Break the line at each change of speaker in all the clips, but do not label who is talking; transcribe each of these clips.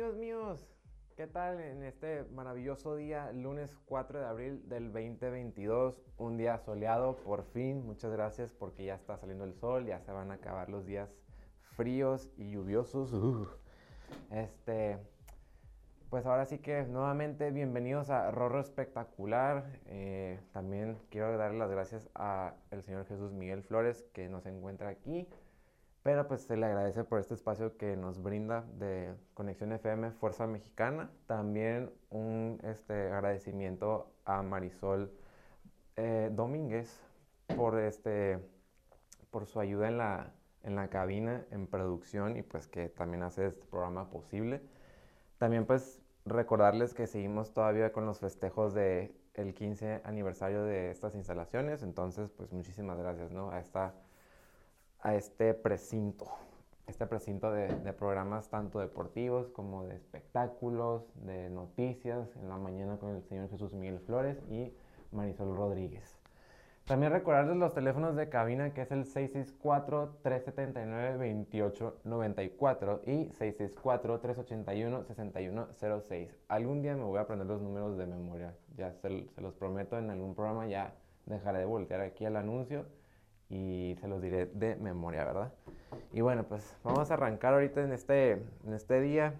amigos míos, ¿qué tal en este maravilloso día, lunes 4 de abril del 2022? Un día soleado, por fin, muchas gracias porque ya está saliendo el sol, ya se van a acabar los días fríos y lluviosos. Uh. Este, pues ahora sí que nuevamente bienvenidos a Rorro Espectacular. Eh, también quiero darle las gracias a el señor Jesús Miguel Flores que nos encuentra aquí. Pero pues se le agradece por este espacio que nos brinda de Conexión FM Fuerza Mexicana. También un este, agradecimiento a Marisol eh, Domínguez por, este, por su ayuda en la, en la cabina, en producción y pues que también hace este programa posible. También pues recordarles que seguimos todavía con los festejos de el 15 aniversario de estas instalaciones, entonces pues muchísimas gracias ¿no? a esta a este precinto, este precinto de, programas tanto deportivos como de espectáculos, de noticias, en la mañana con el señor Jesús Miguel Flores y Marisol Rodríguez. También recordarles los teléfonos de cabina que es el 664-379-2894 y 664-381-6106. Algún día me voy a aprender los números de memoria, ya se, se los prometo en algún programa, ya dejaré de voltear aquí al anuncio y se los diré de memoria, ¿verdad? Y bueno, pues vamos a arrancar ahorita en este, en este día.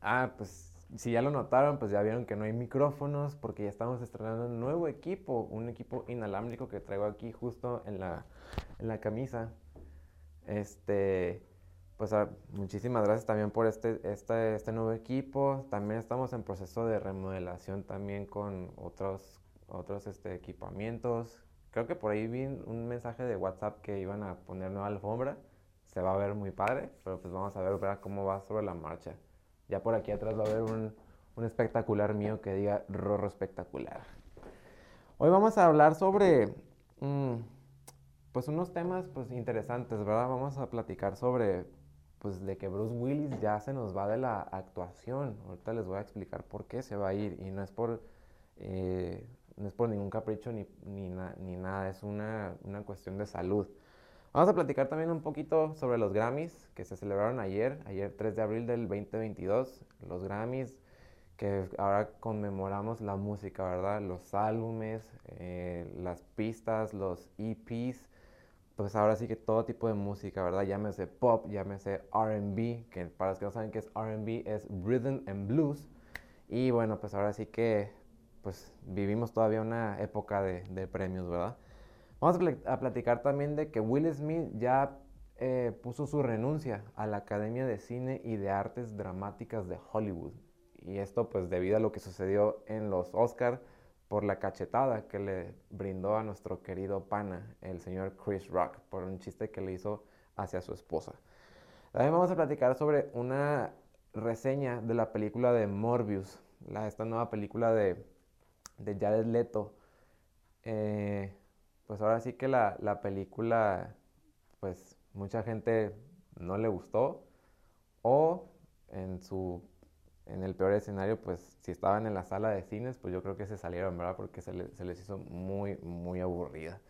Ah, pues si ya lo notaron, pues ya vieron que no hay micrófonos porque ya estamos estrenando un nuevo equipo, un equipo inalámbrico que traigo aquí justo en la, en la camisa. Este, pues ah, muchísimas gracias también por este, este, este nuevo equipo. También estamos en proceso de remodelación también con otros, otros este, equipamientos Creo que por ahí vi un mensaje de WhatsApp que iban a poner nueva alfombra. Se va a ver muy padre, pero pues vamos a ver, cómo va sobre la marcha. Ya por aquí atrás va a haber un, un espectacular mío que diga Rorro espectacular. Hoy vamos a hablar sobre mm, pues unos temas pues interesantes, ¿verdad? Vamos a platicar sobre pues de que Bruce Willis ya se nos va de la actuación. Ahorita les voy a explicar por qué se va a ir y no es por eh, no es por ningún capricho ni, ni, ni nada, es una, una, cuestión de salud. Vamos a platicar también un poquito sobre los Grammys que se celebraron ayer, ayer 3 de abril del 2022. Los Grammys que ahora conmemoramos la música, ¿verdad? Los álbumes, eh, las pistas, los EPs, pues ahora sí que todo tipo de música, ¿verdad? Llámese pop, llámese RB, que para los que no saben qué es RB es Rhythm and Blues. Y bueno, pues ahora sí que pues vivimos todavía una época de, premios, ¿verdad? Vamos a, platicar también de que Will Smith ya eh, puso su renuncia a la Academia de Cine y de Artes Dramáticas de Hollywood. Y esto pues debido a lo que sucedió en los Oscars por la cachetada que le brindó a nuestro querido pana, el señor Chris Rock, por un chiste que le hizo hacia su esposa. También vamos a platicar sobre una reseña de la película de Morbius, la, esta nueva película de de Jared Leto. Eh, pues ahora sí que la, la, película, pues mucha gente no le gustó. O en su, en el peor escenario, pues si estaban en la sala de cines, pues yo creo que se salieron, ¿verdad? Porque se, se les hizo muy, muy aburrida.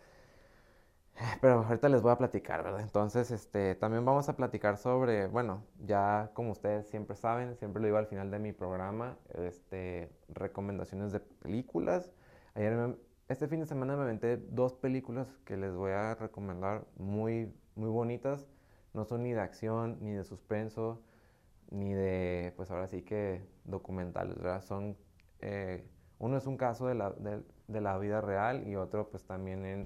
Pero ahorita les voy a platicar, ¿verdad? Entonces, este, también vamos a platicar sobre, bueno, ya como ustedes siempre saben, siempre lo digo al final de mi programa, este, recomendaciones de películas. Ayer, este fin de semana me aventé dos películas que les voy a recomendar muy, muy bonitas. No son ni de acción, ni de suspenso, ni de, pues ahora sí que documentales, ¿verdad? Son, eh, uno es un caso de la, de, de la vida real y otro pues también en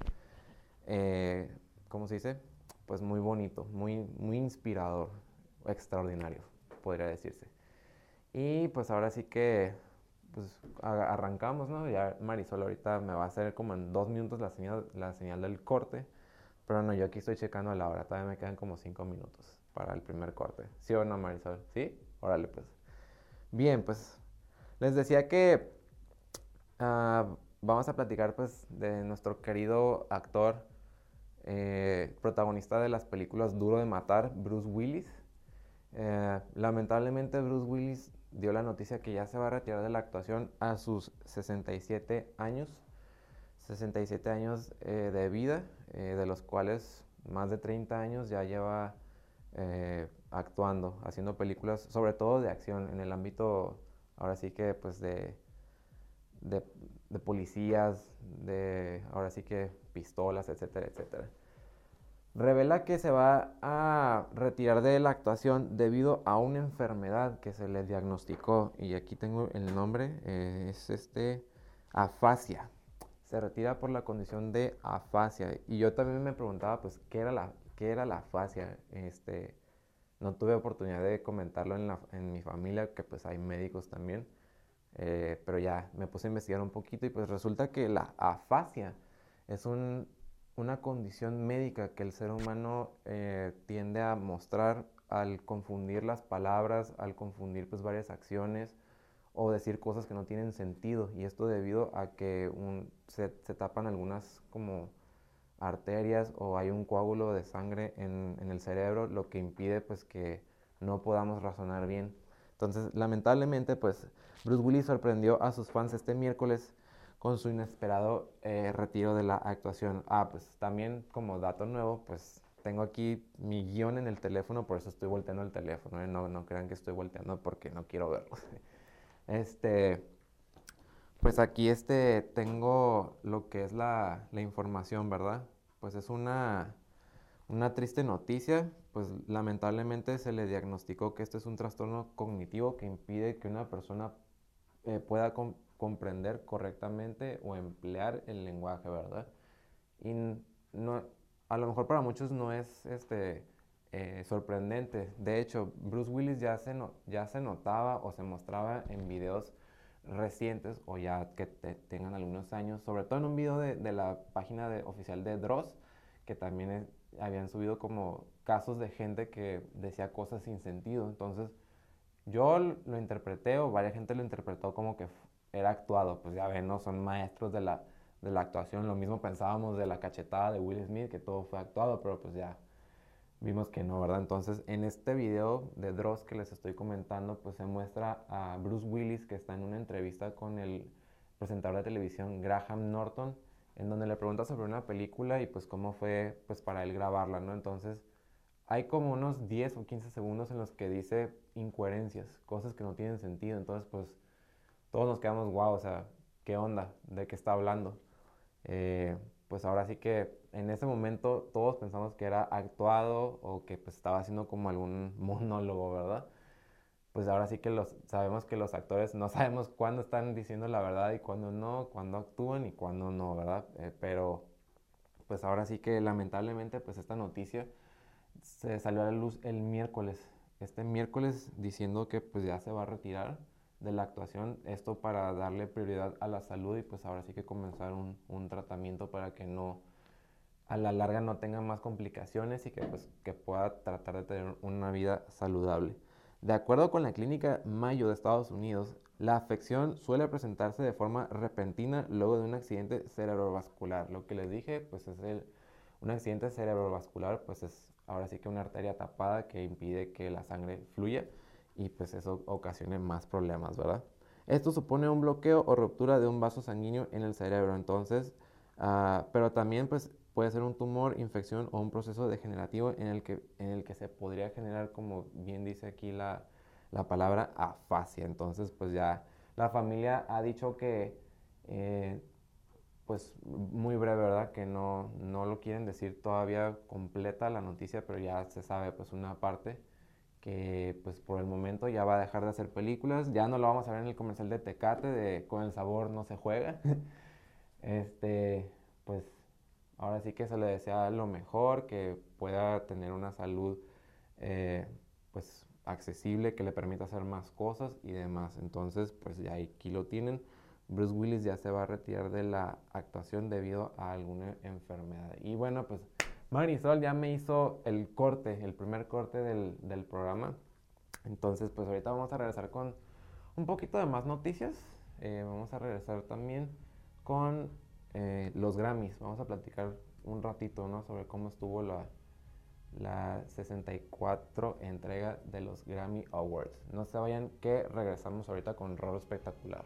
eh, ¿cómo se dice? Pues muy bonito, muy, muy inspirador, extraordinario, podría decirse. Y pues ahora sí que pues arrancamos, ¿no? Ya Marisol ahorita me va a hacer como en dos minutos la señal, la señal del corte, pero no, yo aquí estoy checando la hora, todavía me quedan como cinco minutos para el primer corte. ¿Sí o no, Marisol? ¿Sí? Órale, pues. Bien, pues les decía que ah, vamos a platicar pues de nuestro querido actor eh, protagonista de las películas Duro de Matar, Bruce Willis. Eh, lamentablemente Bruce Willis dio la noticia que ya se va a retirar de la actuación a sus 67 años. 67 años eh, de vida, de los cuales más de 30 años ya lleva actuando, haciendo películas, sobre todo de acción, en el ámbito, ahora sí que pues de, de, de policías, de ahora sí que pistolas, etcétera, etcétera revela que se va a retirar de la actuación debido a una enfermedad que se le diagnosticó. Y aquí tengo el nombre, eh, es este afasia. Se retira por la condición de afasia. Y yo también me preguntaba, pues, ¿qué era la, qué era la afasia? Este, no tuve oportunidad de comentarlo en, la, en mi familia, que pues hay médicos también. Eh, pero ya me puse a investigar un poquito y pues resulta que la afasia es un una condición médica que el ser humano eh, tiende a mostrar al confundir las palabras, al confundir pues varias acciones o decir cosas que no tienen sentido y esto debido a que se, tapan algunas como arterias o hay un coágulo de sangre en, en, el cerebro lo que impide pues que no podamos razonar bien. Entonces lamentablemente pues Bruce Willis sorprendió a sus fans este miércoles con su inesperado eh, retiro de la actuación. Ah, pues también como dato nuevo, pues tengo aquí mi guion en el teléfono, por eso estoy volteando el teléfono. ¿eh? No, no crean que estoy volteando porque no quiero verlo. Este, pues aquí este, tengo lo que es la, la información, ¿verdad? Pues es una, una triste noticia, pues lamentablemente se le diagnosticó que este es un trastorno cognitivo que impide que una persona eh, pueda comprender correctamente o emplear el lenguaje, ¿verdad? Y no, a lo mejor para muchos no es este, eh, sorprendente. De hecho, Bruce Willis ya se, ya se notaba o se mostraba en videos recientes o ya que tengan algunos años, sobre todo en un video de, de la página de, oficial de Dross, que también habían subido como casos de gente que decía cosas sin sentido. Entonces, yo lo interpreté o varias gente lo interpretó como que era actuado. Pues ya ven, ¿no? Son maestros de la, de la actuación. Lo mismo pensábamos de la cachetada de Will Smith, que todo fue actuado, pero pues ya vimos que no, ¿verdad? Entonces, en este video de Dross que les estoy comentando, pues se muestra a Bruce Willis que está en una entrevista con el presentador de televisión Graham Norton, en donde le pregunta sobre una película y pues cómo fue pues para él grabarla, ¿no? Entonces, hay como unos 10 o 15 segundos en los que dice incoherencias, cosas que no tienen sentido, entonces pues todos nos quedamos, wow, o sea, ¿qué onda? ¿De qué está hablando? Eh, pues ahora sí que en ese momento todos pensamos que era actuado o que pues estaba haciendo como algún monólogo, ¿verdad? Pues ahora sí que los, sabemos que los actores no sabemos cuándo están diciendo la verdad y cuándo no, cuándo actúan y cuándo no, ¿verdad? Eh, pero pues ahora sí que lamentablemente pues esta noticia se salió a la luz el miércoles, este miércoles diciendo que pues ya se va a retirar de la actuación, esto para darle prioridad a la salud y pues ahora sí que comenzar un, un tratamiento para que no, a la larga no tenga más complicaciones y que pues que pueda tratar de tener una vida saludable. De acuerdo con la clínica Mayo de Estados Unidos, la afección suele presentarse de forma repentina luego de un accidente cerebrovascular. Lo que les dije, pues es el, un accidente cerebrovascular, pues es ahora sí que una arteria tapada que impide que la sangre fluya y pues eso ocasione más problemas, ¿verdad? Esto supone un bloqueo o ruptura de un vaso sanguíneo en el cerebro, entonces, ah, pero también pues puede ser un tumor, infección o un proceso degenerativo en el que, en el que se podría generar, como bien dice aquí la, la palabra, afasia. Entonces, pues ya la familia ha dicho que, eh, pues muy breve, ¿verdad? Que no, no lo quieren decir todavía completa la noticia, pero ya se sabe pues una parte que pues por el momento ya va a dejar de hacer películas, ya no lo vamos a ver en el comercial de Tecate de con el sabor no se juega. este, pues ahora sí que se le desea lo mejor, que pueda tener una salud eh, pues accesible, que le permita hacer más cosas y demás. Entonces, pues ya aquí lo tienen. Bruce Willis ya se va a retirar de la actuación debido a alguna enfermedad. Y bueno, pues Marisol ya me hizo el corte, el primer corte del, programa. Entonces, pues ahorita vamos a regresar con un poquito de más noticias. Eh, vamos a regresar también con eh, los Grammys. Vamos a platicar un ratito ¿no? sobre cómo estuvo la, la 64 entrega de los Grammy Awards. No se vayan que regresamos ahorita con Rolo Espectacular.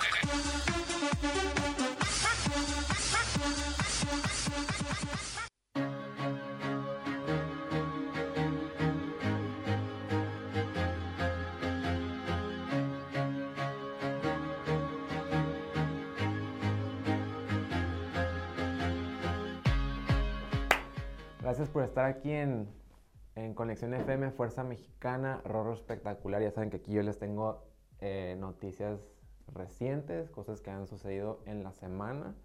Por estar aquí en, en Conexión FM, Fuerza Mexicana, Rorro Espectacular. Ya saben que aquí yo les tengo eh, noticias recientes, cosas que han sucedido en la semana.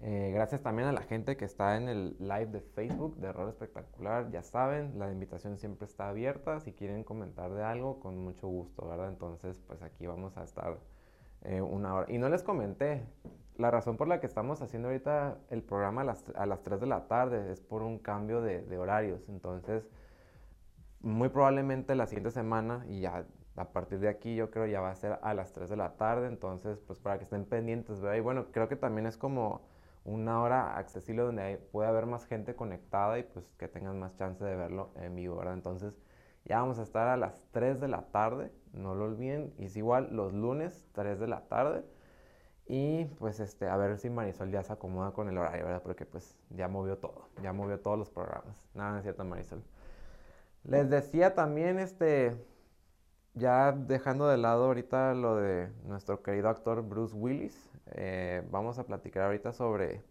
Eh, gracias también a la gente que está en el live de Facebook de Rorro Espectacular. Ya saben, la invitación siempre está abierta. Si quieren comentar de algo, con mucho gusto, ¿verdad? Entonces, pues aquí vamos a estar eh, una hora. Y no les comenté, la razón por la que estamos haciendo ahorita el programa a las, a las 3 de la tarde es por un cambio de, horarios. Entonces, muy probablemente la siguiente semana, y ya a partir de aquí yo creo ya va a ser a las 3 de la tarde. Entonces, pues para que estén pendientes, ¿verdad? Y bueno, creo que también es como una hora accesible donde puede haber más gente conectada y pues que tengan más chance de verlo en vivo, ¿verdad? Entonces, ya vamos a estar a las 3 de la tarde, no lo olviden. Es igual los lunes, 3 de la tarde. Y pues este, a ver si Marisol ya se acomoda con el horario, ¿verdad? Porque pues ya movió todo, ya movió todos los programas. Nada, no cierto, Marisol. Les decía también, este, ya dejando de lado ahorita lo de nuestro querido actor Bruce Willis, eh, vamos a platicar ahorita sobre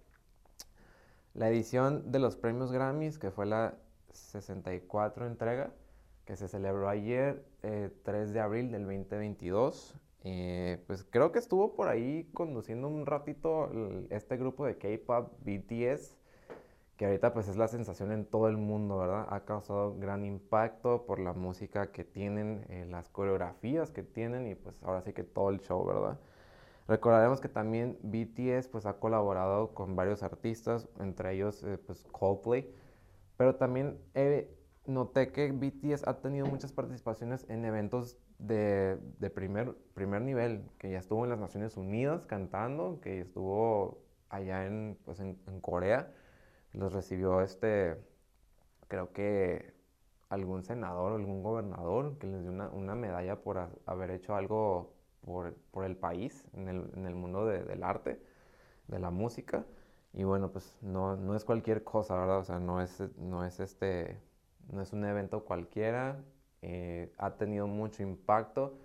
la edición de los premios Grammys, que fue la 64 entrega, que se celebró ayer, eh, 3 de abril del 2022. Eh, pues creo que estuvo por ahí conduciendo un ratito este grupo de K-pop BTS, que ahorita pues es la sensación en todo el mundo, ¿verdad? Ha causado gran impacto por la música que tienen, eh, las coreografías que tienen y pues ahora sí que todo el show, ¿verdad? Recordaremos que también BTS pues ha colaborado con varios artistas, entre ellos eh, pues Coldplay, pero también noté que BTS ha tenido muchas participaciones en eventos de, de, primer, primer nivel, que ya estuvo en las Naciones Unidas cantando, que estuvo allá en, pues en, Corea, los recibió este, creo que algún senador o algún gobernador que les dio una, una medalla por haber hecho algo por, por el país en el, en el mundo de, del arte, de la música. Y bueno, pues no, no es cualquier cosa, ¿verdad? O sea, no es, no es este, no es un evento cualquiera, eh, ha tenido mucho impacto.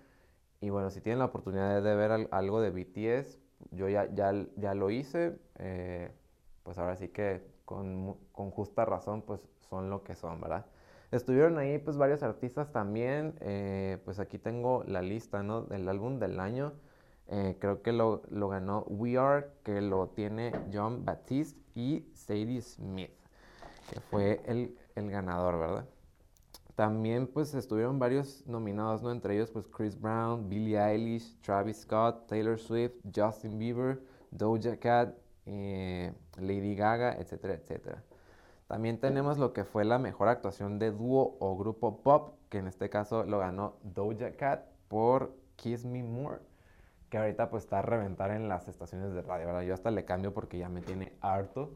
Y bueno, si tienen la oportunidad de ver al, algo de BTS, yo ya, ya, ya lo hice, eh, pues ahora sí que con, con, justa razón, pues son lo que son, ¿verdad? Estuvieron ahí pues varios artistas también, eh, pues aquí tengo la lista, ¿no? Del álbum del año, creo que lo, lo, ganó We Are, que lo tiene John Baptiste y Sadie Smith, que fue el, el ganador, ¿verdad? También pues estuvieron varios nominados, ¿no? Entre ellos pues Chris Brown, Billie Eilish, Travis Scott, Taylor Swift, Justin Bieber, Doja Cat, eh, Lady Gaga, etcétera, etcétera. También tenemos lo que fue la mejor actuación de dúo o grupo pop, que en este caso lo ganó Doja Cat por Kiss Me More, que ahorita pues está a reventar en las estaciones de radio, ¿verdad? Yo hasta le cambio porque ya me tiene harto.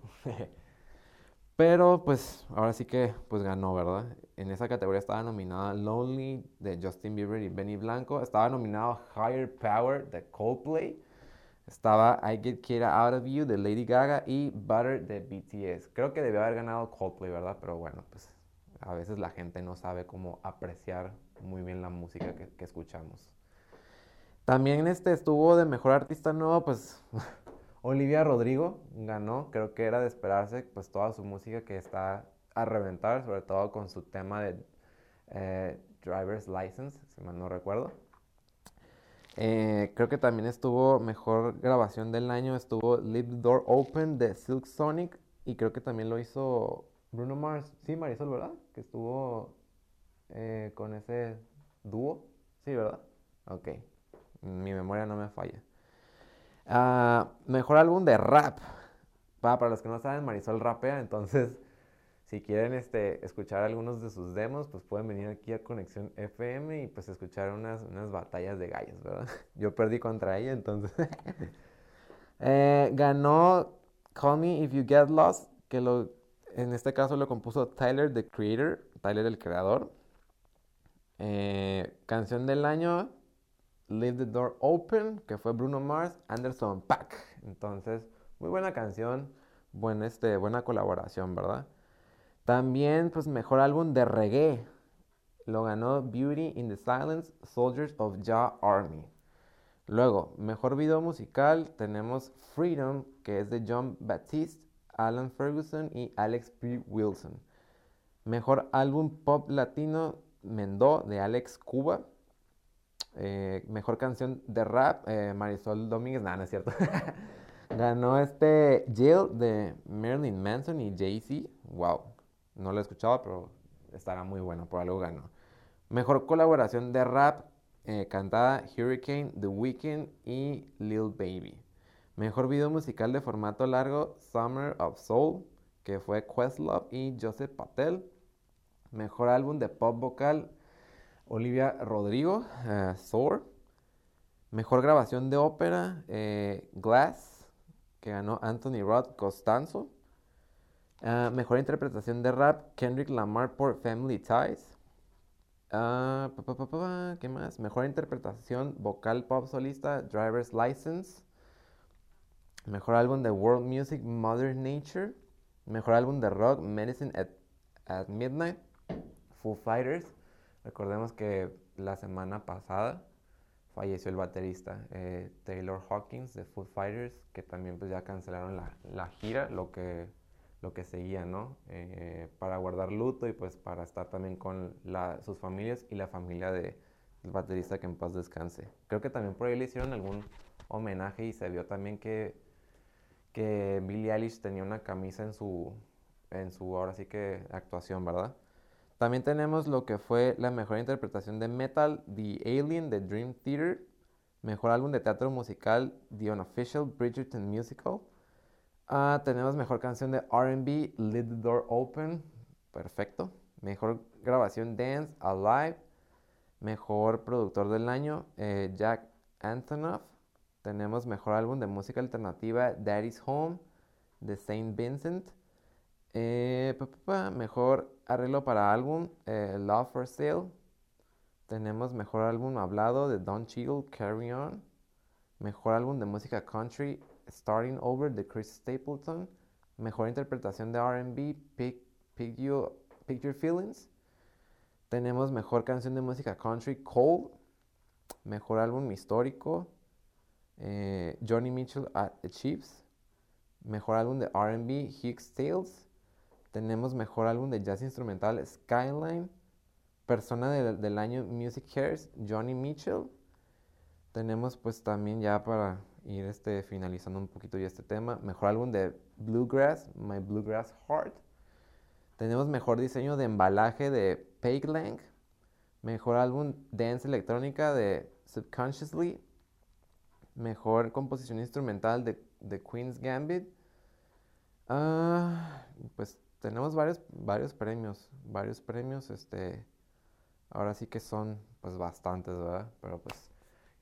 Pero pues ahora sí que pues ganó, ¿verdad? En esa categoría estaba nominada Lonely de Justin Bieber y Benny Blanco. Estaba nominado Higher Power de Coldplay. Estaba I Get Kira Out of You de Lady Gaga y Butter de BTS. Creo que debió haber ganado Coldplay, ¿verdad? Pero bueno, pues a veces la gente no sabe cómo apreciar muy bien la música que, que escuchamos. También este estuvo de mejor artista nuevo, pues Olivia Rodrigo ganó, creo que era de esperarse, pues toda su música que está a reventar, sobre todo con su tema de eh, Driver's License, si mal no recuerdo. Eh, creo que también estuvo mejor grabación del año, estuvo Leave the Door Open de Silk Sonic y creo que también lo hizo Bruno Mars, sí, Marisol, ¿verdad? Que estuvo eh, con ese dúo, sí, ¿verdad? Ok, mi memoria no me falla. Uh, mejor álbum de rap. para, los que no saben, Marisol rapea, entonces si quieren este, escuchar algunos de sus demos, pues pueden venir aquí a Conexión FM y pues escuchar unas, unas batallas de gallos, ¿verdad? Yo perdí contra ella, entonces... Eh, ganó Call Me If You Get Lost, que lo, en este caso lo compuso Tyler, the creator, Tyler el creador. Eh, canción del año, Leave the Door Open, que fue Bruno Mars, Anderson Pack. Entonces, muy buena canción, este, buena colaboración, ¿verdad? También, pues, mejor álbum de reggae. Lo ganó Beauty in the Silence, Soldiers of Jah Army. Luego, mejor video musical, tenemos Freedom, que es de John Baptiste, Alan Ferguson y Alex P. Wilson. Mejor álbum pop latino, Mendó, de Alex Cuba. Eh, mejor canción de rap, eh, Marisol Domínguez, nada, no es cierto. Ganó este Jill de Marilyn Manson y Jay-Z. Wow, no lo he escuchado, pero estará muy bueno, por algo ganó. Mejor colaboración de rap, eh, cantada Hurricane, The Weeknd y Lil Baby. Mejor video musical de formato largo, Summer of Soul, que fue Questlove y Joseph Patel. Mejor álbum de pop vocal, Olivia Rodrigo, uh, Thor. Mejor grabación de ópera, eh, Glass, que ganó Anthony Rod Costanzo. Ah, mejor interpretación de rap, Kendrick Lamar por Family Ties. Ah, ¿Qué más? Mejor interpretación vocal pop solista, Driver's License. Mejor álbum de World Music, Mother Nature. Mejor álbum de rock, Medicine at, at Midnight, Foo Fighters. Recordemos que la semana pasada falleció el baterista eh, Taylor Hawkins de Foo Fighters, que también pues ya cancelaron la, la gira, lo que lo que seguía, ¿no? Eh, para guardar luto y pues para estar también con sus familias y la familia del baterista que en paz descanse. Creo que también por ahí le hicieron algún homenaje y se vio también que, que Billie Eilish tenía una camisa en su, en su, ahora sí que, actuación, ¿verdad? También tenemos lo que fue la mejor interpretación de metal, The Alien de Dream Theater, mejor álbum de teatro musical, The Unofficial Bridgerton Musical, Ah, tenemos mejor canción de RB, Lead the Door Open. Perfecto. Mejor grabación Dance, Alive. Mejor productor del año, eh, Jack Antonoff. Tenemos mejor álbum de música alternativa, Daddy's Home, de Saint Vincent. Eh, mejor arreglo para álbum, eh, Love for Sale. Tenemos mejor álbum hablado de Don Cheadle, Carry On. Mejor álbum de música country, Starting Over de Chris Stapleton. Mejor interpretación de RB, Pick, Pick, you, Pick Your Feelings. Tenemos mejor canción de música country, Cold. Mejor álbum histórico, eh, Johnny Mitchell at the Chiefs. Mejor álbum de RB, Hughes Tales. Tenemos mejor álbum de jazz instrumental, Skyline. Persona del año, Music Hairs, Johnny Mitchell. Tenemos pues también ya para ir este, finalizando un poquito ya este tema. Mejor álbum de Bluegrass, My Bluegrass Heart. Tenemos mejor diseño de embalaje de Peg Lang. Mejor álbum Dance Electrónica de Subconsciously. Mejor composición instrumental de, The Queen's Gambit. Ah, pues tenemos varios, varios premios. Varios premios. Este, ahora sí que son pues bastantes, ¿verdad? Pero pues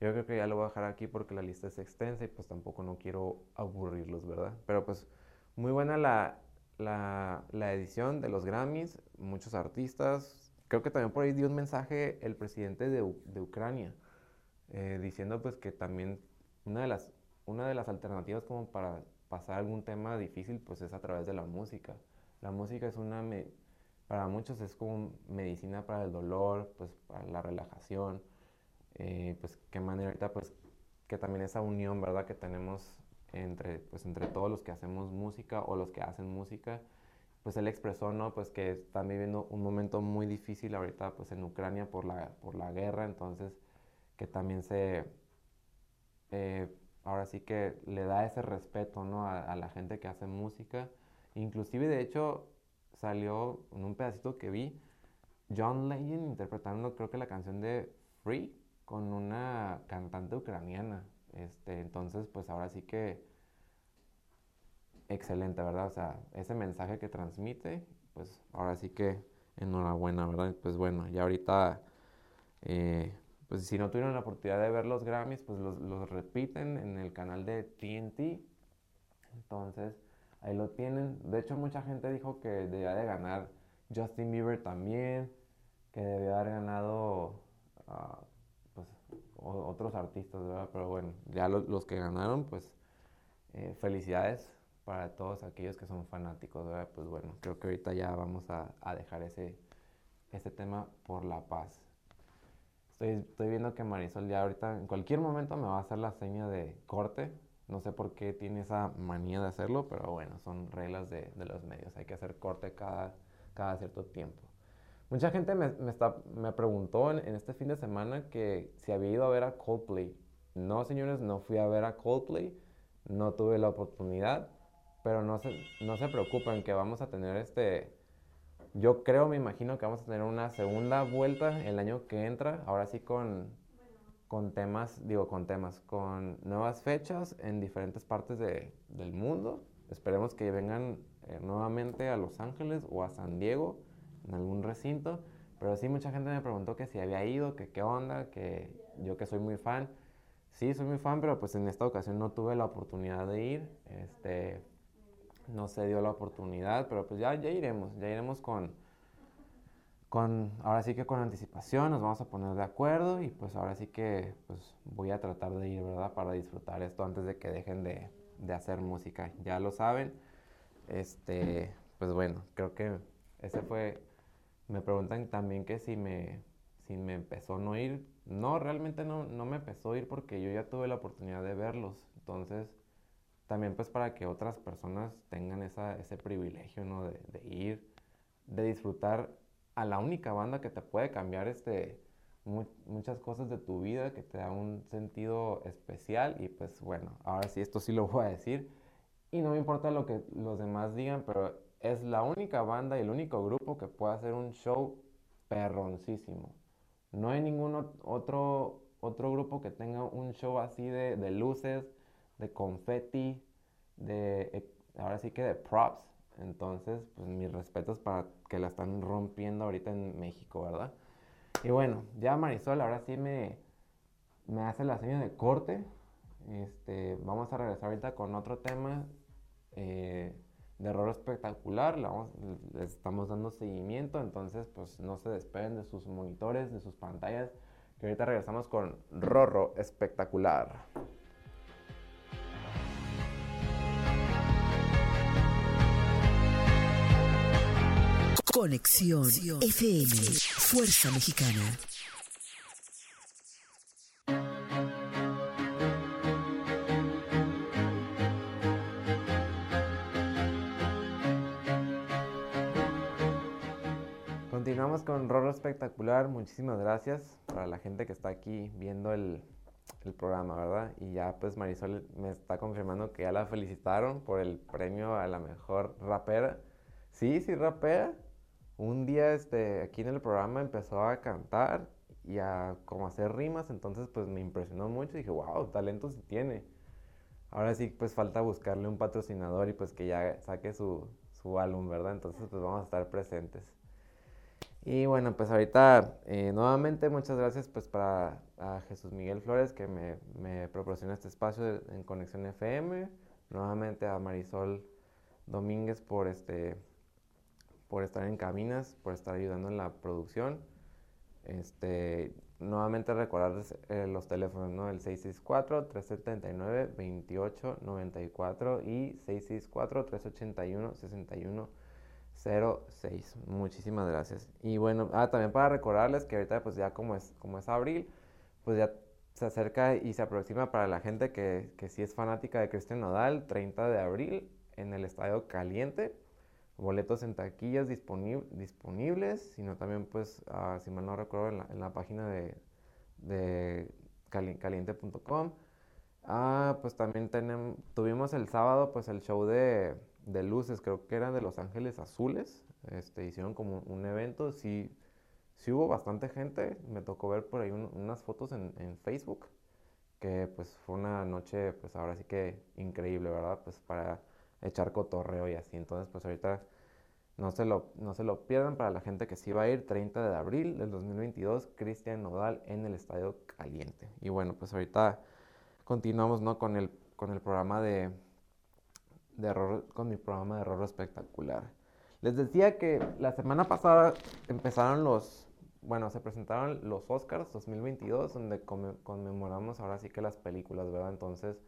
yo creo que ya lo voy a dejar aquí porque la lista es extensa y pues tampoco no quiero aburrirlos, ¿verdad? Pero pues muy buena la, la, edición de los Grammys, muchos artistas. Creo que también por ahí dio un mensaje el presidente de, de Ucrania, eh, diciendo pues que también una de, las, una de las alternativas como para pasar algún tema difícil pues es a través de la música. La música es una, para muchos es como medicina para el dolor, pues para la relajación eh, pues qué manera ahorita pues que también esa unión, ¿verdad? Que tenemos entre, pues entre todos los que hacemos música o los que hacen música, pues él expresó, ¿no? Pues que están viviendo un momento muy difícil ahorita pues en Ucrania por la, por la guerra, entonces que también se, eh, ahora sí que le da ese respeto, ¿no? A, a, la gente que hace música. Inclusive, de hecho, salió en un pedacito que vi, John Legend interpretando creo que la canción de Free, con una cantante ucraniana. Este, entonces, pues ahora sí que excelente, ¿verdad? O sea, ese mensaje que transmite, pues ahora sí que enhorabuena, ¿verdad? Pues bueno, ya ahorita, eh, pues si no tuvieron la oportunidad de ver los Grammys, pues los, los repiten en el canal de TNT. Entonces, ahí lo tienen. De hecho, mucha gente dijo que debía de ganar Justin Bieber también, que debía haber ganado pues, otros artistas, ¿verdad? Pero bueno, ya los que ganaron, pues eh, felicidades para todos aquellos que son fanáticos, ¿verdad? Pues bueno, creo que ahorita ya vamos a, a dejar ese, ese tema por la paz. Estoy, estoy viendo que Marisol ya ahorita, en cualquier momento me va a hacer la seña de corte, no sé por qué tiene esa manía de hacerlo, pero bueno, son reglas de, los medios. Hay que hacer corte cada, cierto tiempo. Mucha gente me, preguntó en, en, este fin de semana que si había ido a ver a Coldplay. No, señores, no fui a ver a Coldplay. No tuve la oportunidad. Pero no se, no se preocupen que vamos a tener este... Yo creo, me imagino que vamos a tener una segunda vuelta el año que entra. Ahora sí con con temas, digo con temas, con nuevas fechas en diferentes partes de, del mundo. Esperemos que vengan eh, nuevamente a Los Ángeles o a San Diego, en algún recinto. Pero sí, mucha gente me preguntó que si había ido, que qué onda, que yo que soy muy fan. Sí, soy muy fan, pero pues en esta ocasión no tuve la oportunidad de ir. Este, no se dio la oportunidad, pero pues ya, ya iremos, ya iremos con con, ahora sí que con anticipación nos vamos a poner de acuerdo y pues ahora sí que pues voy a tratar de ir, ¿verdad? Para disfrutar esto antes de que dejen de, de hacer música. Ya lo saben. Este, pues bueno, creo que ese fue, me preguntan también que si me, si me empezó no ir. No, realmente no, no me empezó ir porque yo ya tuve la oportunidad de verlos. Entonces, también pues para que otras personas tengan esa, ese privilegio, ¿no? De, de ir, de disfrutar a la única banda que te puede cambiar este, muchas cosas de tu vida, que te da un sentido especial y pues bueno, ahora sí, esto sí lo voy a decir y no me importa lo que los demás digan, pero es la única banda y el único grupo que puede hacer un show perroncísimo. No hay ningún otro, otro grupo que tenga un show así de, de luces, de confetti, de, eh, ahora sí que de props. Entonces, pues mis respetos para que la están rompiendo ahorita en México, ¿verdad? Y bueno, ya Marisol ahora sí me, me hace la seña de corte. Este, vamos a regresar ahorita con otro tema eh, de error espectacular. les estamos dando seguimiento, entonces pues no se despeguen de sus monitores, de sus pantallas, que ahorita regresamos con Rorro espectacular.
Conexión FM, Fuerza Mexicana.
Continuamos con Rorro Espectacular. Muchísimas gracias para la gente que está aquí viendo el, el programa, ¿verdad? Y ya pues Marisol me está confirmando que ya la felicitaron por el premio a la mejor rapera. Sí, sí, rapera un día este, aquí en el programa empezó a cantar y a como hacer rimas, entonces pues me impresionó mucho y dije, wow, talento sí tiene. Ahora sí pues falta buscarle un patrocinador y pues que ya saque su, su álbum, ¿verdad? Entonces pues vamos a estar presentes. Y bueno, pues ahorita eh, nuevamente muchas gracias pues para a Jesús Miguel Flores que me, me proporciona este espacio en Conexión FM. Nuevamente a Marisol Domínguez por este por estar en cabinas, por estar ayudando en la producción. Este, nuevamente recordarles eh, los teléfonos, ¿no? El 664-379-2894 y 664-381-6106. Muchísimas gracias. Y bueno, ah, también para recordarles que ahorita pues ya como es, como es abril, pues ya se acerca y se aproxima para la gente que, que sí es fanática de Cristian Nodal, 30 de abril en el Estadio Caliente boletos en taquillas disponibles, sino también, pues, uh, si mal no recuerdo, en la, página de, caliente.com. Ah, pues también tuvimos el sábado, pues, el show de, luces, creo que eran de Los Ángeles Azules. Este, hicieron como un evento, sí, sí hubo bastante gente. Me tocó ver por ahí unas fotos en, en Facebook, que pues fue una noche, pues ahora sí que increíble, ¿verdad? Pues para echar cotorreo y así. Entonces, pues ahorita no se lo, no se lo pierdan para la gente que sí va a ir, 30 de abril del 2022, Cristian Nodal en el Estadio Caliente. Y bueno, pues ahorita continuamos, ¿no? Con el, con el programa de, de error, con mi programa de error espectacular. Les decía que la semana pasada empezaron los, bueno, se presentaron los Oscars 2022, donde conmemoramos ahora sí que las películas, ¿verdad? Entonces,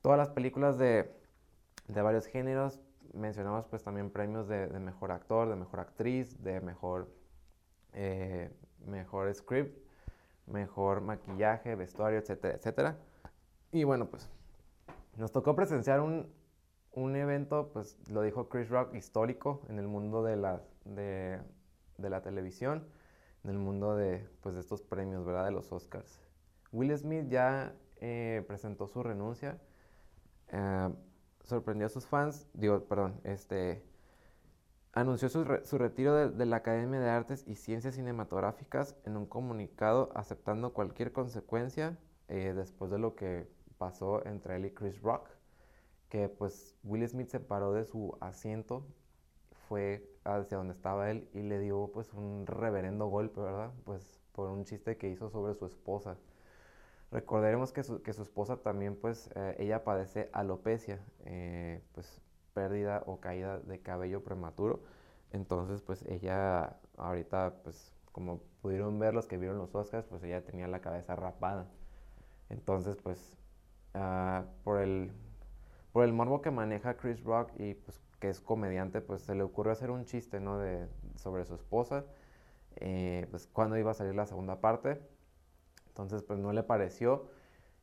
todas las películas de, de varios géneros, mencionamos pues también premios de, mejor actor, de mejor actriz, de mejor, eh, mejor script, mejor maquillaje, vestuario, etcétera, etcétera. Y bueno, pues nos tocó presenciar un, un evento, pues lo dijo Chris Rock, histórico en el mundo de la, de, la televisión, en el mundo de, pues, de estos premios, ¿verdad? De los Oscars. Will Smith ya eh, presentó su renuncia, eh, sorprendió a sus fans, digo, perdón, este, anunció su, retiro de, la Academia de Artes y Ciencias Cinematográficas en un comunicado aceptando cualquier consecuencia eh, después de lo que pasó entre él y Chris Rock que pues Will Smith se paró de su asiento, fue hacia donde estaba él y le dio pues un reverendo golpe, ¿verdad? Pues por un chiste que hizo sobre su esposa. Recordaremos que su, que su esposa también pues eh, ella padece alopecia, eh, pues pérdida o caída de cabello prematuro. Entonces pues ella ahorita pues como pudieron ver los que vieron los Oscars pues ella tenía la cabeza rapada. Entonces pues ah, por el por el morbo que maneja Chris Rock y pues que es comediante, pues se le ocurrió hacer un chiste, ¿no? De, sobre su esposa, eh, pues cuando iba a salir la segunda parte. Entonces, pues no le pareció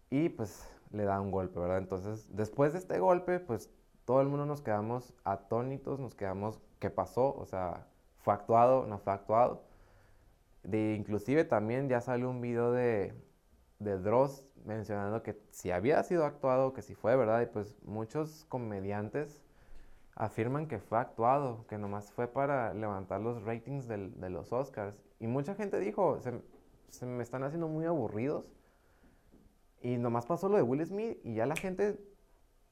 y pues le da un golpe, ¿verdad? Entonces, después de este golpe, pues todo el mundo nos quedamos atónitos, nos quedamos, ¿qué pasó? O sea, ¿fue actuado? ¿No fue actuado? De, inclusive también ya salió un video de, de Dross mencionando que si había sido actuado, que si fue verdad, y pues muchos comediantes afirman que fue actuado, que nomás fue para levantar los ratings de los Oscars. Y mucha gente dijo, se, me están haciendo muy aburridos. Y nomás pasó lo de Will Smith y ya la gente,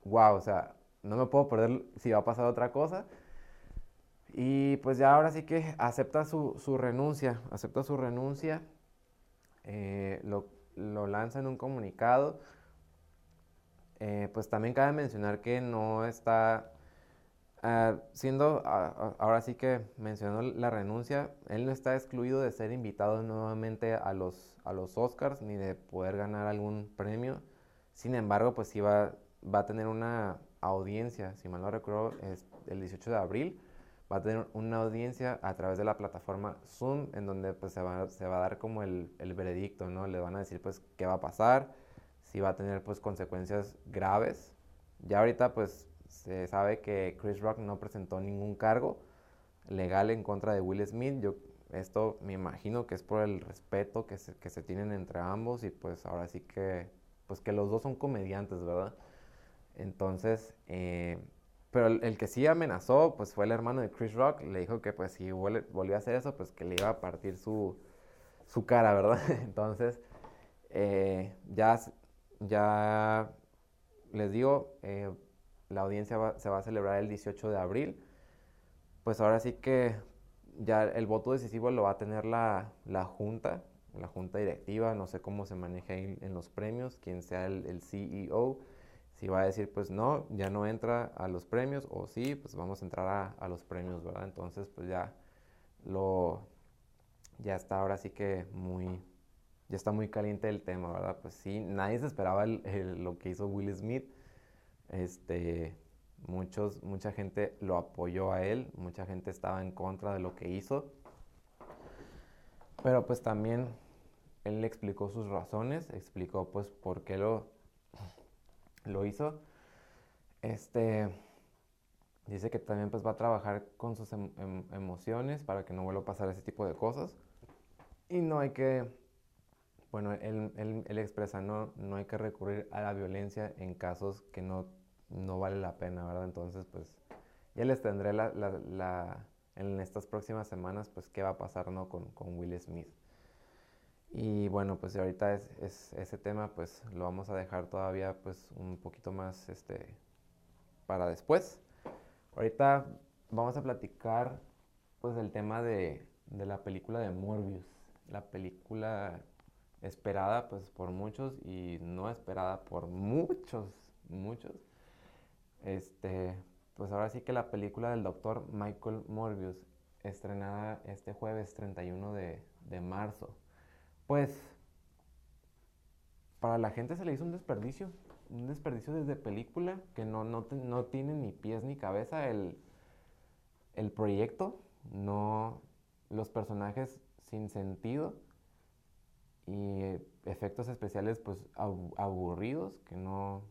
wow, o sea, no me puedo perder si va a pasar otra cosa. Y pues ya ahora sí que acepta su, renuncia, acepta su renuncia. Eh, lo, lo lanza en un comunicado. Eh, pues también cabe mencionar que no está ah, siendo, ahora sí que mencionó la renuncia, él no está excluido de ser invitado nuevamente a los, a los Oscars ni de poder ganar algún premio. Sin embargo, pues sí va, va a tener una audiencia, si mal no recuerdo, es el 18 de abril va a tener una audiencia a través de la plataforma Zoom, en donde pues, se, va, se va a dar como el, el, veredicto, ¿no? Le van a decir pues qué va a pasar, si va a tener pues consecuencias graves. Ya ahorita pues se sabe que Chris Rock no presentó ningún cargo legal en contra de Will Smith. Yo esto me imagino que es por el respeto que se, que se tienen entre ambos y pues ahora sí que pues que los dos son comediantes, ¿verdad? Entonces, eh, pero el, que sí amenazó, pues fue el hermano de Chris Rock. Le dijo que pues si volvió a hacer eso, pues que le iba a partir su, su cara, ¿verdad? Entonces, eh, ya, ya les digo, eh, la audiencia se va a celebrar el 18 de abril. Pues ahora sí que ya el voto decisivo lo va a tener la, la junta, la junta directiva, no sé cómo se maneja en los premios, quien sea el, el CEO si va a decir, pues no, ya no entra a los premios, o sí, pues vamos a entrar a, los premios, ¿verdad? Entonces, pues ya lo, ya está ahora sí que muy, ya está muy caliente el tema, ¿verdad? Pues sí, nadie se esperaba lo que hizo Will Smith. Este, muchos, mucha gente lo apoyó a él, mucha gente estaba en contra de lo que hizo. Pero pues también él le explicó sus razones, explicó pues por qué lo, lo hizo. Este dice que también pues va a trabajar con sus em, em, emociones para que no vuelva a pasar ese tipo de cosas. Y no hay que, bueno, él, él, expresa, no, no hay que recurrir a la violencia en casos que no, no vale la pena, ¿verdad? Entonces, pues, ya les tendré la, la, en estas próximas semanas, pues, qué va a pasar, ¿no? Con, con Will Smith. Y bueno, pues ahorita es, ese tema pues lo vamos a dejar todavía pues un poquito más este para después. Ahorita vamos a platicar pues del tema de, de la película de Morbius, la película esperada pues por muchos y no esperada por muchos, muchos. Este, pues ahora sí que la película del doctor Michael Morbius, estrenada este jueves 31 de, de marzo. Pues para la gente se le hizo un desperdicio, un desperdicio desde película que no, no, no tiene ni pies ni cabeza el, el proyecto, no los personajes sin sentido y efectos especiales pues aburridos que no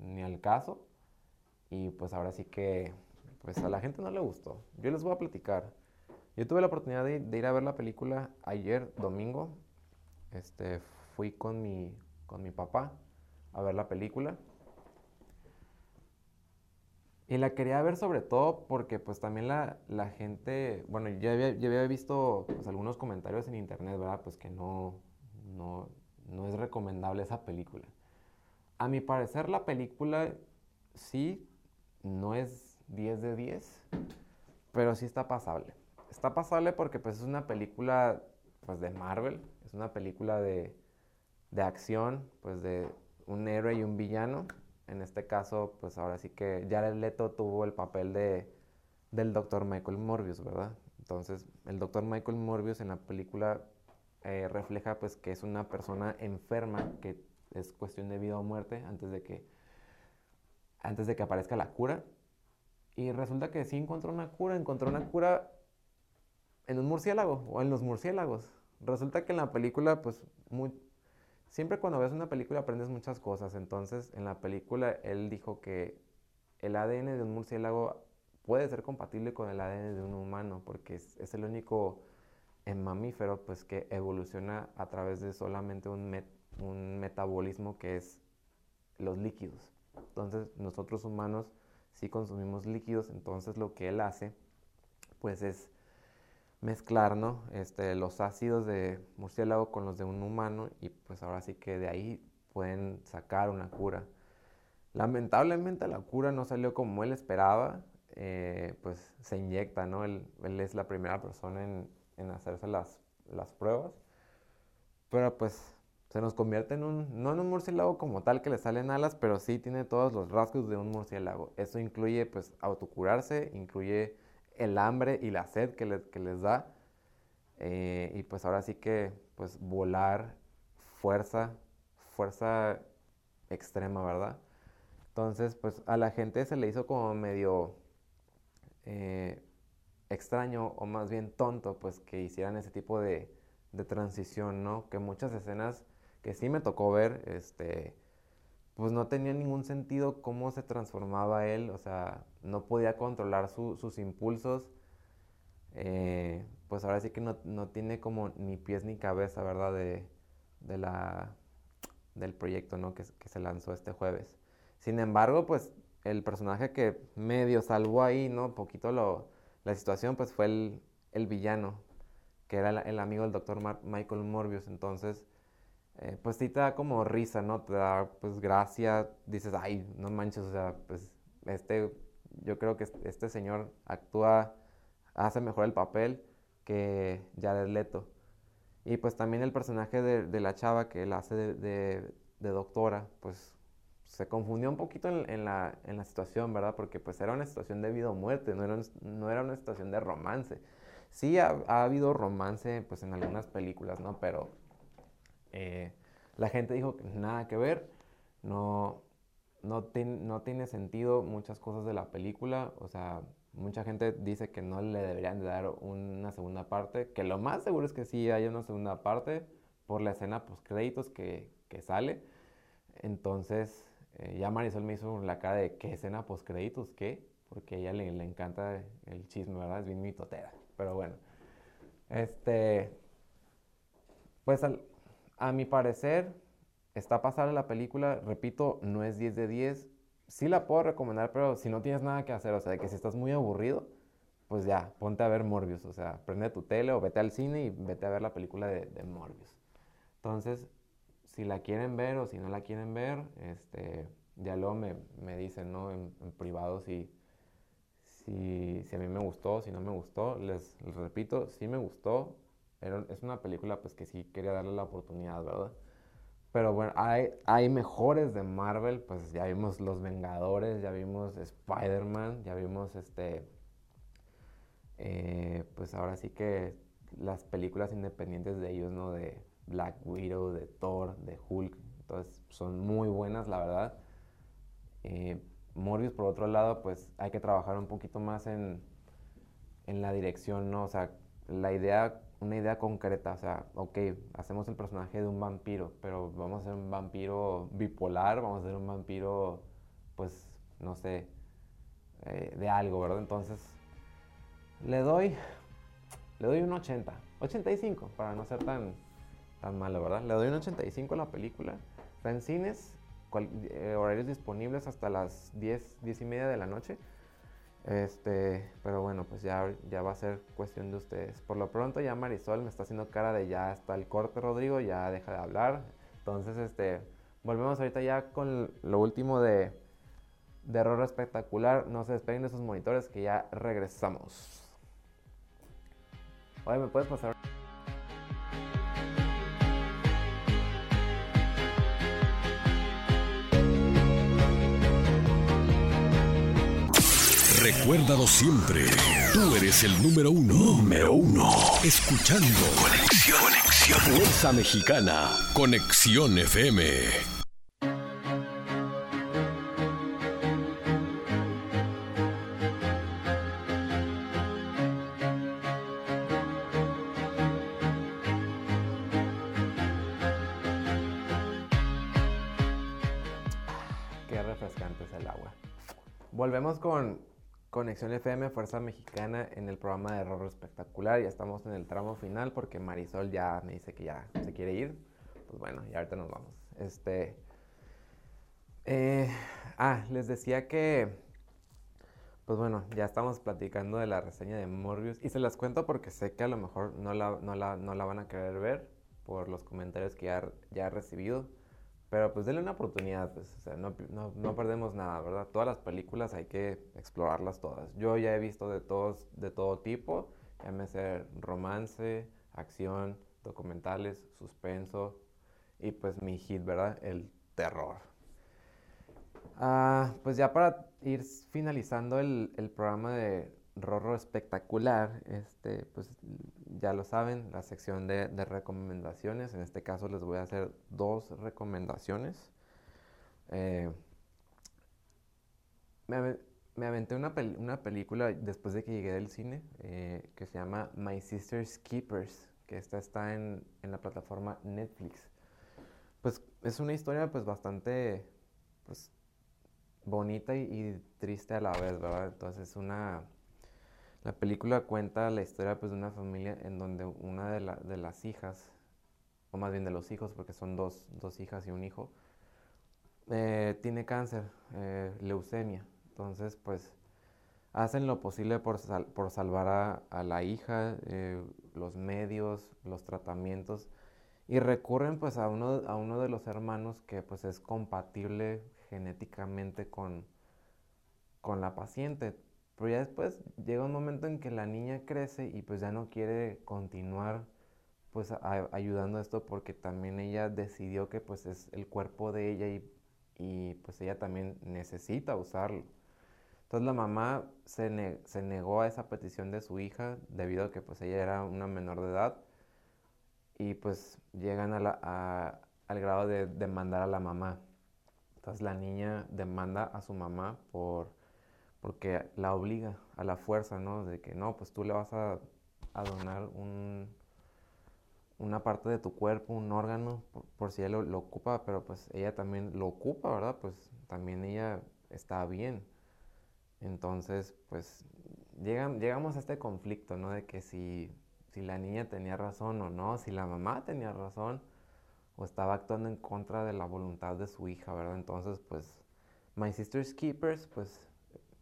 ni al caso y pues ahora sí que pues a la gente no le gustó. Yo les voy a platicar. Yo tuve la oportunidad de, ir a ver la película ayer domingo. Este fui con mi con mi papá a ver la película. Y la quería ver sobre todo porque pues también la, la gente, bueno, yo había, había visto pues, algunos comentarios en internet, ¿verdad? Pues que no, no, no es recomendable esa película. A mi parecer la película sí no es 10 de 10, pero sí está pasable. Está pasable porque pues es una película pues de Marvel, es una película de, de acción, pues de un héroe y un villano en este caso, pues ahora sí que Jared Leto tuvo el papel de, del doctor Michael Morbius, ¿verdad? Entonces, el doctor Michael Morbius en la película eh, refleja pues que es una persona enferma, que es cuestión de vida o muerte antes de que, antes de que aparezca la cura. Y resulta que sí encontró una cura, encontró una cura en un murciélago o en los murciélagos. Resulta que en la película, pues, muy, siempre cuando ves una película aprendes muchas cosas. Entonces, en la película él dijo que el ADN de un murciélago puede ser compatible con el ADN de un humano, porque es, el único mamífero pues, que evoluciona a través de solamente un, un metabolismo que es los líquidos. Entonces, nosotros humanos sí consumimos líquidos, entonces lo que él hace pues es mezclar ¿no? este, los ácidos de murciélago con los de un humano y pues ahora sí que de ahí pueden sacar una cura. Lamentablemente la cura no salió como él esperaba, eh, pues se inyecta, ¿no? Él, él, es la primera persona en, en hacerse las, las, pruebas, pero pues se nos convierte en un, no en un murciélago como tal que le salen alas, pero sí tiene todos los rasgos de un murciélago. Eso incluye pues autocurarse, incluye el hambre y la sed que, les da. Eh, y pues ahora sí que pues volar, fuerza, fuerza extrema, ¿verdad? Entonces pues a la gente se le hizo como medio eh, extraño o más bien tonto pues que hicieran ese tipo de, de transición, ¿no? Que muchas escenas que sí me tocó ver, este, pues no tenía ningún sentido cómo se transformaba él, o sea, no podía controlar sus impulsos, eh, pues ahora sí que no, tiene como ni pies ni cabeza, ¿verdad? De, la, del proyecto, ¿no? Que, se lanzó este jueves. Sin embargo, pues el personaje que medio salvó ahí, ¿no? Poquito la situación, pues fue el, villano, que era el, el amigo del doctor Michael Morbius, entonces eh, pues sí te da como risa, ¿no? Te da pues gracia, dices, ay, no manches, o sea, pues este, yo creo que este señor actúa, hace mejor el papel que Jared Leto. Y pues también el personaje de, la chava que él hace de, doctora, pues se confundió un poquito en, la, situación, ¿verdad? Porque pues era una situación de vida o muerte, no era, no era una situación de romance. Sí ha, ha, habido romance pues en algunas películas, ¿no? Pero eh, la gente dijo que nada que ver, no, no, no tiene sentido muchas cosas de la película, o sea, mucha gente dice que no le deberían de dar una segunda parte, que lo más seguro es que sí haya una segunda parte por la escena post créditos que, que sale. Entonces, eh, ya Marisol me hizo la cara de ¿qué escena post créditos? ¿Qué? Porque a ella le, le encanta el chisme, ¿verdad? Es bien mitotera. Pero bueno, este, pues al, a mi parecer, está pasada la película, repito, no es 10 de 10. Sí la puedo recomendar, pero si no tienes nada que hacer, o sea, de que si estás muy aburrido, pues ya, ponte a ver Morbius, o sea, prende tu tele o vete al cine y vete a ver la película de, Morbius. Entonces, si la quieren ver o si no la quieren ver, este, ya luego me, me dicen, ¿no? En, privado si, si, a mí me gustó, si no me gustó. Les, repito, sí me gustó. Es una película pues que sí quería darle la oportunidad, ¿verdad? Pero bueno, hay, hay mejores de Marvel, pues ya vimos Los Vengadores, ya vimos Spider-Man, ya vimos este... Eh, pues ahora sí que las películas independientes de ellos, ¿no? De Black Widow, de Thor, de Hulk, entonces son muy buenas, la verdad. Eh, Morbius, por otro lado, pues hay que trabajar un poquito más en, en la dirección, ¿no? O sea, la idea, una idea concreta, o sea, ok, hacemos el personaje de un vampiro, pero vamos a hacer un vampiro bipolar, vamos a hacer un vampiro, pues, no sé, eh, de algo, ¿verdad? Entonces, le doy, le doy un 80, 85, para no ser tan, tan malo, ¿verdad? Le doy un 85 a la película. Está en cines, eh, horarios disponibles hasta las 10, 10 y media de la noche. Este, pero bueno, pues ya, ya va a ser cuestión de ustedes. Por lo pronto ya Marisol me está haciendo cara de ya hasta el corte, Rodrigo, ya deja de hablar. Entonces, este, volvemos ahorita ya con lo último de, de error espectacular. No se despeguen de sus monitores que ya regresamos. Oye, ¿me puedes pasar?
Recuérdalo siempre. Tú eres el número uno. Número uno. Escuchando. Conexión. Conexión. Fuerza Mexicana. Conexión FM.
Volvemos con Conexión FM, Fuerza Mexicana, en el programa de Error Espectacular. Ya estamos en el tramo final porque Marisol ya me dice que ya se quiere ir. Pues bueno, y ahorita nos vamos. Este. Eh, ah, les decía que. Pues bueno, ya estamos platicando de la reseña de Morbius. Y se las cuento porque sé que a lo mejor no la, no la, no la van a querer ver por los comentarios que ya, ya he recibido. Pero pues denle una oportunidad, pues, no, no, no, perdemos nada, ¿verdad? Todas las películas hay que explorarlas todas. Yo ya he visto de todos, de todo tipo, llámese romance, acción, documentales, suspenso y pues mi hit, ¿verdad? El terror. Ah, pues ya para ir finalizando el, el programa de Rorro espectacular, este, pues ya lo saben, la sección de, recomendaciones. En este caso les voy a hacer dos recomendaciones. Eh, me, aventé una, película después de que llegué del cine eh, que se llama My Sister's Keepers, que esta está en, la plataforma Netflix. Pues es una historia pues bastante pues, bonita y, y triste a la vez, ¿verdad? Entonces es una la película cuenta la historia pues, de una familia en donde una de, de las hijas, o más bien de los hijos, porque son dos, dos hijas y un hijo, eh, tiene cáncer, eh, leucemia. Entonces, pues, hacen lo posible por, por salvar a, a la hija, eh, los medios, los tratamientos, y recurren pues a uno, a uno de los hermanos que pues es compatible genéticamente con, con la paciente. Pero ya después llega un momento en que la niña crece y pues ya no quiere continuar pues ayudando a esto porque también ella decidió que pues es el cuerpo de ella y, y pues ella también necesita usarlo. Entonces la mamá se, se, negó a esa petición de su hija debido a que pues ella era una menor de edad y pues llegan al grado de demandar a la mamá. Entonces la niña demanda a su mamá por porque la obliga a la fuerza, ¿no? De que no, pues tú le vas a, donar un, una parte de tu cuerpo, un órgano, por, si ella lo, ocupa, pero pues ella también lo ocupa, ¿verdad? Pues también ella está bien. Entonces, pues llegamos a este conflicto, ¿no? De que si, si la niña tenía razón o no, si la mamá tenía razón o estaba actuando en contra de la voluntad de su hija, ¿verdad? Entonces, pues, My Sister's Keepers, pues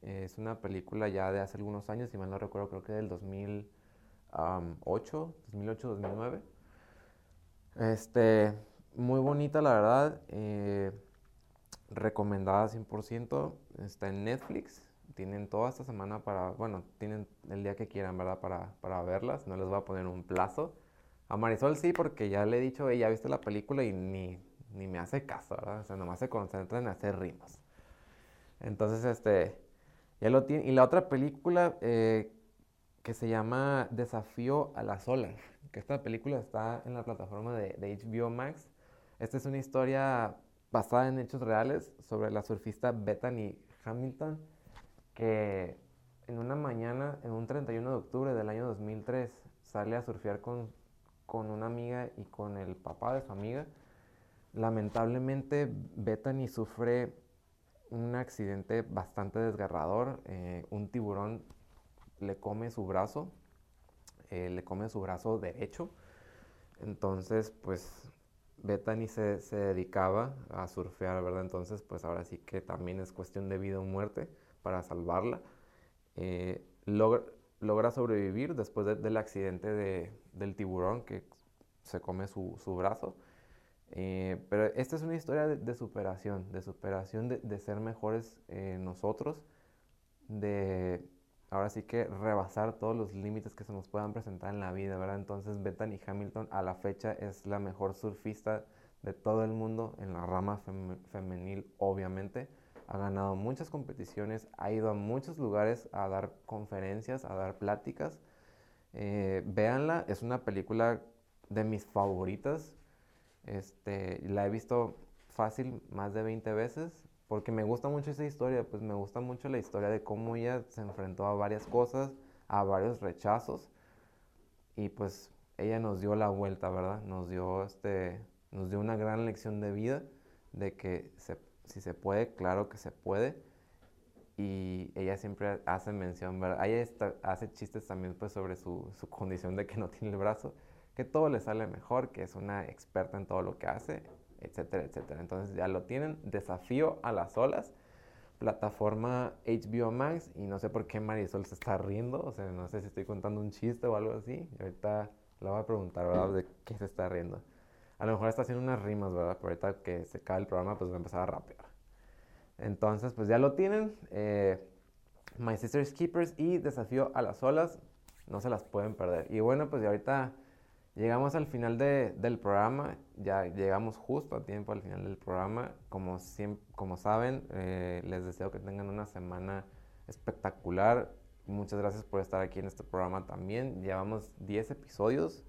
es una película ya de hace algunos años, si mal no recuerdo, creo que del 2008, 2008, 2009. Este, muy bonita la verdad. Eh, recomendada 100%, está en Netflix, tienen toda esta semana para, bueno, tienen el día que quieran, ¿verdad? Para, para verlas, no les voy a poner un plazo. A Marisol sí, porque ya le he dicho, ella viste la película y ni, ni me hace caso, ¿verdad? O sea, nomás se concentra en hacer rimas. Entonces, este, Y la otra película eh, que se llama Desafío a las olas, que esta película está en la plataforma de, de HBO Max. Esta es una historia basada en hechos reales sobre la surfista Bethany Hamilton, que en una mañana, en un 31 de octubre del año 2003, sale a surfear con, con una amiga y con el papá de su amiga. Lamentablemente, Bethany sufre un accidente bastante desgarrador. Eh, un tiburón le come su brazo, eh, le come su brazo derecho. Entonces, pues Bethany se, se, dedicaba a surfear, ¿verdad? Entonces, pues ahora sí que también es cuestión de vida o muerte para salvarla. Eh, logra, logra, sobrevivir después del accidente de, del tiburón que se come su, su brazo. Eh, pero esta es una historia de, de superación, de superación, de, de ser mejores eh, nosotros, de ahora sí que rebasar todos los límites que se nos puedan presentar en la vida, ¿verdad? Entonces Bethany Hamilton a la fecha es la mejor surfista de todo el mundo en la rama fem femenil, obviamente. Ha ganado muchas competiciones, ha ido a muchos lugares a dar conferencias, a dar pláticas. Eh, véanla, es una película de mis favoritas. Este, la he visto fácil más de 20 veces porque me gusta mucho esa historia, pues me gusta mucho la historia de cómo ella se enfrentó a varias cosas, a varios rechazos y pues ella nos dio la vuelta, ¿verdad? Nos dio este nos dio una gran lección de vida de que si se puede, claro que se puede. Y ella siempre hace mención, ¿verdad? Ella hace chistes también pues sobre su, su condición de que no tiene el brazo, que todo le sale mejor, que es una experta en todo lo que hace etcétera, etcétera. Entonces ya lo tienen, Desafío a las olas, plataforma HBO Max, y no sé por qué Marisol se está riendo, o sea, no sé si estoy contando un chiste o algo así, ahorita le voy a preguntar, ¿verdad?, de qué se está riendo. A lo mejor está haciendo unas rimas, ¿verdad? Pero ahorita que se cae el programa, pues va a empezar a rapear. Entonces, pues ya lo tienen. Eh, My Sister's Keepers y Desafío a las olas. No se las pueden perder. Y bueno, pues ya ahorita Llegamos al final de, del programa, ya llegamos justo a tiempo al final del programa. Como, como saben, eh, les deseo que tengan una semana espectacular. Muchas gracias por estar aquí en este programa también. Llevamos 10 episodios,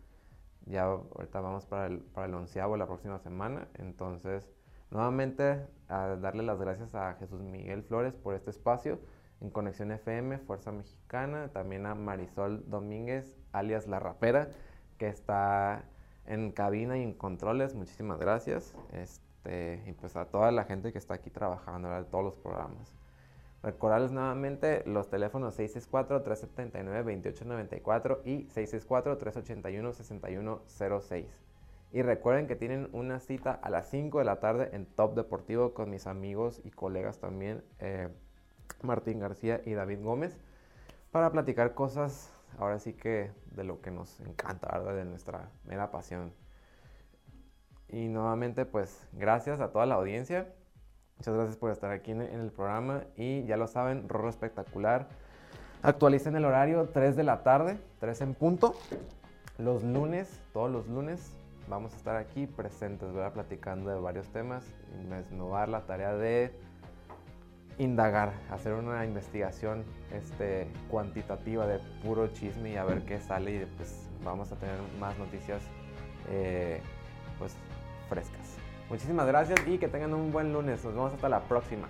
ya ahorita vamos para el, para el onceavo la próxima semana. Entonces, nuevamente, a darle las gracias a Jesús Miguel Flores por este espacio en Conexión FM, Fuerza Mexicana, también a Marisol Domínguez, alias La Rapera que está en cabina y en controles, muchísimas gracias. Este, y pues a toda la gente que está aquí trabajando, en todos los programas. Recordarles nuevamente los teléfonos 664-379-2894 y 664-381-6106. Y recuerden que tienen una cita a las 5 de la tarde en Top Deportivo con mis amigos y colegas también, eh, Martín García y David Gómez, para platicar cosas ahora sí que de lo que nos encanta, ¿verdad? De nuestra mera pasión. Y nuevamente, pues gracias a toda la audiencia. Muchas gracias por estar aquí en, el programa. Y ya lo saben, Rorro Espectacular. Actualicen el horario 3 de la tarde, 3 en punto. Los lunes, todos los lunes, vamos a estar aquí presentes, ¿verdad? Platicando de varios temas. Y la tarea de indagar, hacer una investigación este, cuantitativa de puro chisme y a ver qué sale y pues vamos a tener más noticias eh, pues frescas. Muchísimas gracias y que tengan un buen lunes. Nos vemos hasta la próxima.